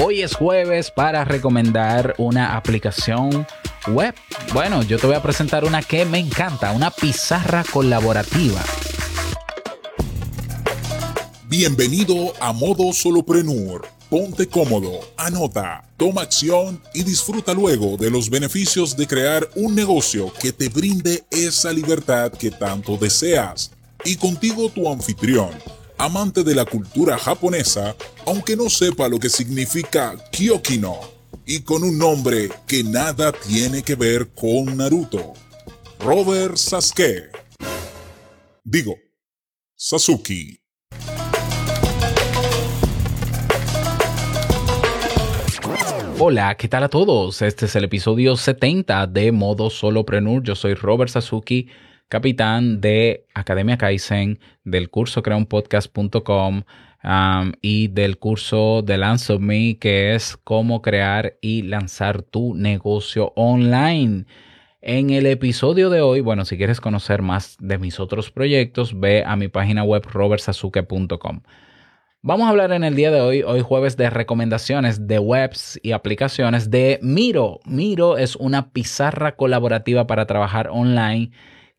Hoy es jueves para recomendar una aplicación web. Bueno, yo te voy a presentar una que me encanta, una pizarra colaborativa. Bienvenido a Modo Soloprenur. Ponte cómodo, anota, toma acción y disfruta luego de los beneficios de crear un negocio que te brinde esa libertad que tanto deseas. Y contigo tu anfitrión amante de la cultura japonesa, aunque no sepa lo que significa Kyokino, y con un nombre que nada tiene que ver con Naruto. Robert Sasuke. Digo, Sasuke. Hola, ¿qué tal a todos? Este es el episodio 70 de Modo Soloprenur. Yo soy Robert Sasuki capitán de Academia Kaizen, del curso creaunpodcast.com y del curso de Lance of Me, que es cómo crear y lanzar tu negocio online. En el episodio de hoy, bueno, si quieres conocer más de mis otros proyectos, ve a mi página web robertsazuke.com. Vamos a hablar en el día de hoy, hoy jueves, de recomendaciones de webs y aplicaciones de Miro. Miro es una pizarra colaborativa para trabajar online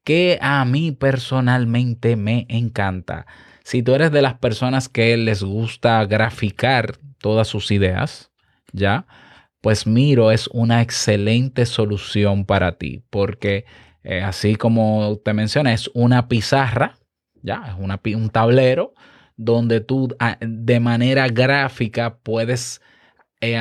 que a mí personalmente me encanta. Si tú eres de las personas que les gusta graficar todas sus ideas, ¿ya? Pues Miro es una excelente solución para ti, porque eh, así como te mencioné, es una pizarra, ¿ya? Es una, un tablero donde tú de manera gráfica puedes eh,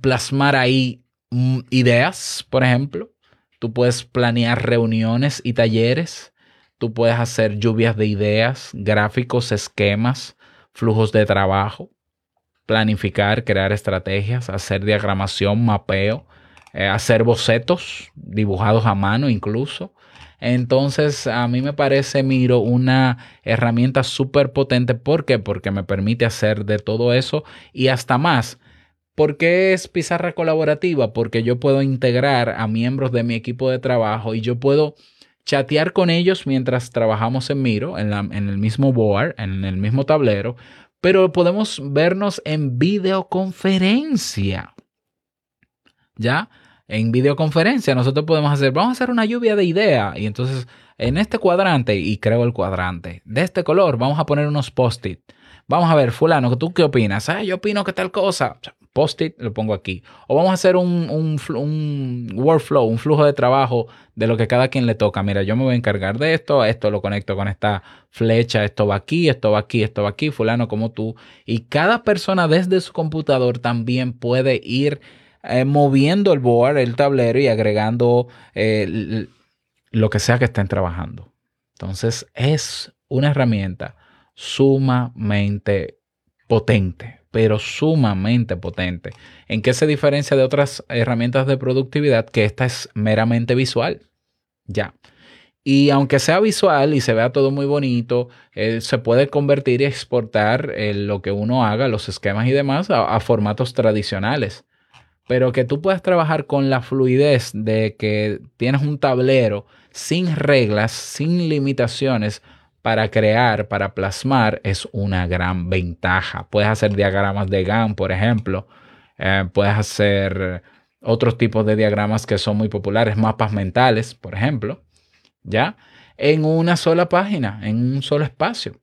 plasmar ahí mm, ideas, por ejemplo, Tú puedes planear reuniones y talleres. Tú puedes hacer lluvias de ideas, gráficos, esquemas, flujos de trabajo, planificar, crear estrategias, hacer diagramación, mapeo, eh, hacer bocetos dibujados a mano incluso. Entonces, a mí me parece, Miro, una herramienta súper potente. ¿Por qué? Porque me permite hacer de todo eso y hasta más. ¿Por qué es pizarra colaborativa? Porque yo puedo integrar a miembros de mi equipo de trabajo y yo puedo chatear con ellos mientras trabajamos en Miro, en, el mismo board, en el mismo tablero, pero podemos vernos en videoconferencia. ¿Ya? En videoconferencia nosotros podemos hacer, vamos a hacer una lluvia de ideas y entonces en este cuadrante, y creo el cuadrante, de este color, vamos a poner unos post-it. Vamos a ver, fulano, ¿tú qué opinas? Ah, yo opino que tal cosa post-it, lo pongo aquí. O vamos a hacer un, un, workflow, un flujo de trabajo de lo que cada quien le toca. Mira, yo me voy a encargar de esto, esto lo conecto con esta flecha, esto va aquí, esto va aquí, esto va aquí, fulano como tú. Y cada persona desde su computador también puede ir eh, moviendo el board, el tablero y agregando eh, lo que sea que estén trabajando. Entonces es una herramienta sumamente potente pero sumamente potente. ¿En qué se diferencia de otras herramientas de productividad? Que esta es meramente visual. Ya. Y aunque sea visual y se vea todo muy bonito, eh, se puede convertir y exportar eh, lo que uno haga, los esquemas y demás, a, formatos tradicionales. Pero que tú puedas trabajar con la fluidez de que tienes un tablero sin reglas, sin limitaciones, para crear, para plasmar, es una gran ventaja. Puedes hacer diagramas de GAN, por ejemplo. Eh, puedes hacer otros tipos de diagramas que son muy populares, mapas mentales, por ejemplo, ¿ya? En una sola página, en un solo espacio.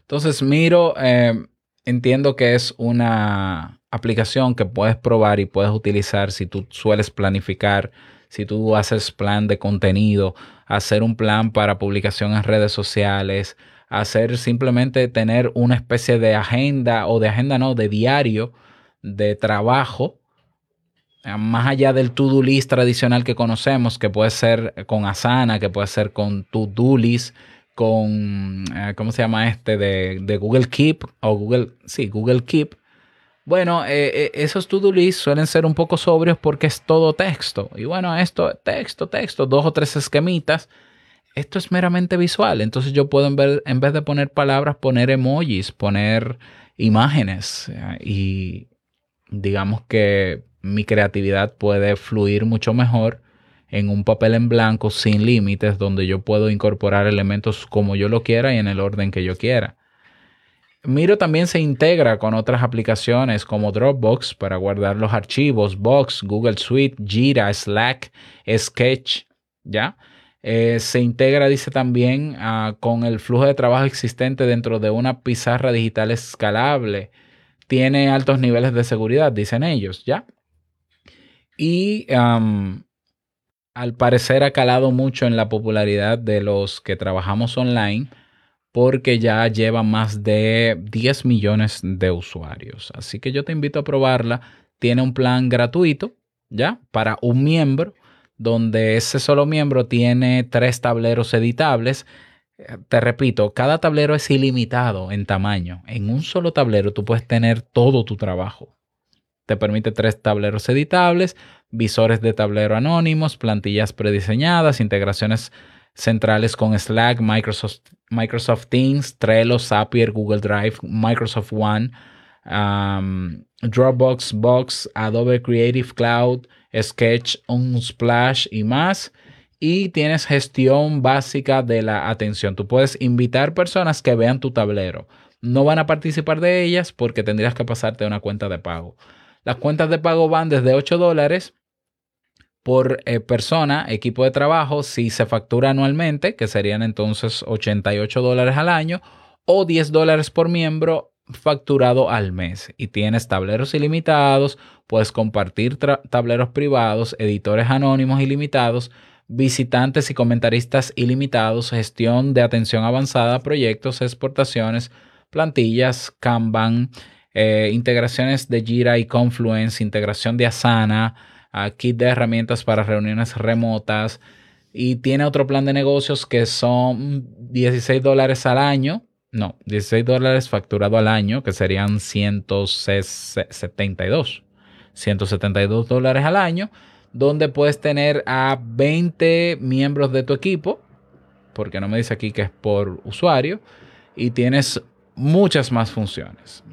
Entonces, Miro, eh, entiendo que es una aplicación que puedes probar y puedes utilizar si tú sueles planificar si tú haces plan de contenido, hacer un plan para publicación en redes sociales, hacer simplemente tener una especie de agenda o de agenda no, de diario de trabajo, eh, más allá del to-do list tradicional que conocemos, que puede ser con Asana, que puede ser con to-do list, con, eh, ¿cómo se llama este? De, de Google Keep o Google, sí, Google Keep bueno, eh, eh, esos to-do lists suelen ser un poco sobrios porque es todo texto. Y bueno, esto, texto, texto, dos o tres esquemitas. Esto es meramente visual. Entonces yo puedo, en vez, en vez de poner palabras, poner emojis, poner imágenes. Y digamos que mi creatividad puede fluir mucho mejor en un papel en blanco sin límites, donde yo puedo incorporar elementos como yo lo quiera y en el orden que yo quiera. Miro también se integra con otras aplicaciones como Dropbox para guardar los archivos, Box, Google Suite, Jira, Slack, Sketch, ¿ya? Eh, se integra, dice también, ah, con el flujo de trabajo existente dentro de una pizarra digital escalable. Tiene altos niveles de seguridad, dicen ellos, ¿ya? Y al parecer ha calado mucho en la popularidad de los que trabajamos online porque ya lleva más de 10 millones de usuarios. Así que yo te invito a probarla. Tiene un plan gratuito, ¿ya? Para un miembro, donde ese solo miembro tiene tres tableros editables. Te repito, cada tablero es ilimitado en tamaño. En un solo tablero tú puedes tener todo tu trabajo. Te permite tres tableros editables, visores de tablero anónimos, plantillas prediseñadas, integraciones centrales con Slack, Microsoft, Microsoft Teams, Trello, Zapier, Google Drive, Microsoft One, um, Dropbox, Box, Adobe Creative Cloud, Sketch, Unsplash y más. Y tienes gestión básica de la atención. Tú puedes invitar personas que vean tu tablero. No van a participar de ellas porque tendrías que pasarte una cuenta de pago. Las cuentas de pago van desde 8 dólares por eh, persona, equipo de trabajo, si se factura anualmente, que serían entonces 88 dólares al año, o 10 dólares por miembro facturado al mes. Y tienes tableros ilimitados, puedes compartir tableros privados, editores anónimos ilimitados, visitantes y comentaristas ilimitados, gestión de atención avanzada, proyectos, exportaciones, plantillas, Kanban, eh, integraciones de Jira y Confluence, integración de Asana, kit de herramientas para reuniones remotas y tiene otro plan de negocios que son 16 dólares al año. No, 16 dólares facturado al año, que serían 172. 172 dólares al año, donde puedes tener a 20 miembros de tu equipo, porque no me dice aquí que es por usuario, y tienes muchas más funciones.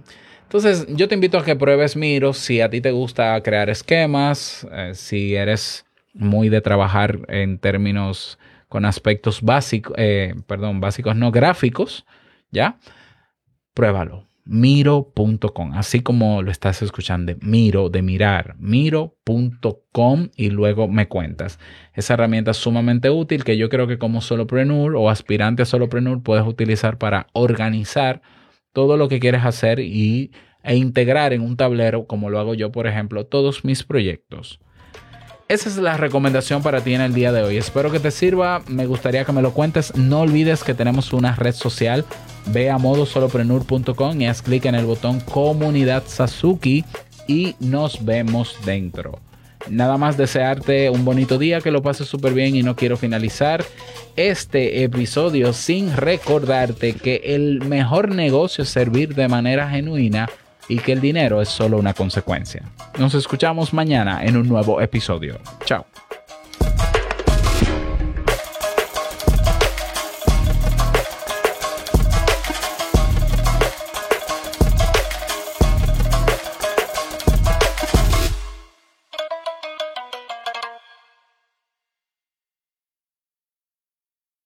Entonces, yo te invito a que pruebes Miro si a ti te gusta crear esquemas, eh, si eres muy de trabajar en términos con aspectos básicos, eh, perdón, básicos no gráficos, ¿ya? Pruébalo. Miro.com, así como lo estás escuchando, Miro, de mirar, miro.com y luego me cuentas. Esa herramienta es sumamente útil que yo creo que como solopreneur o aspirante a solopreneur puedes utilizar para organizar todo lo que quieres hacer y, e integrar en un tablero, como lo hago yo, por ejemplo, todos mis proyectos. Esa es la recomendación para ti en el día de hoy. Espero que te sirva. Me gustaría que me lo cuentes. No olvides que tenemos una red social. Ve a modosoloprenur.com y haz clic en el botón Comunidad Sasuki y nos vemos dentro. Nada más desearte un bonito día, que lo pases súper bien y no quiero finalizar este episodio sin recordarte que el mejor negocio es servir de manera genuina y que el dinero es solo una consecuencia. Nos escuchamos mañana en un nuevo episodio. Chao.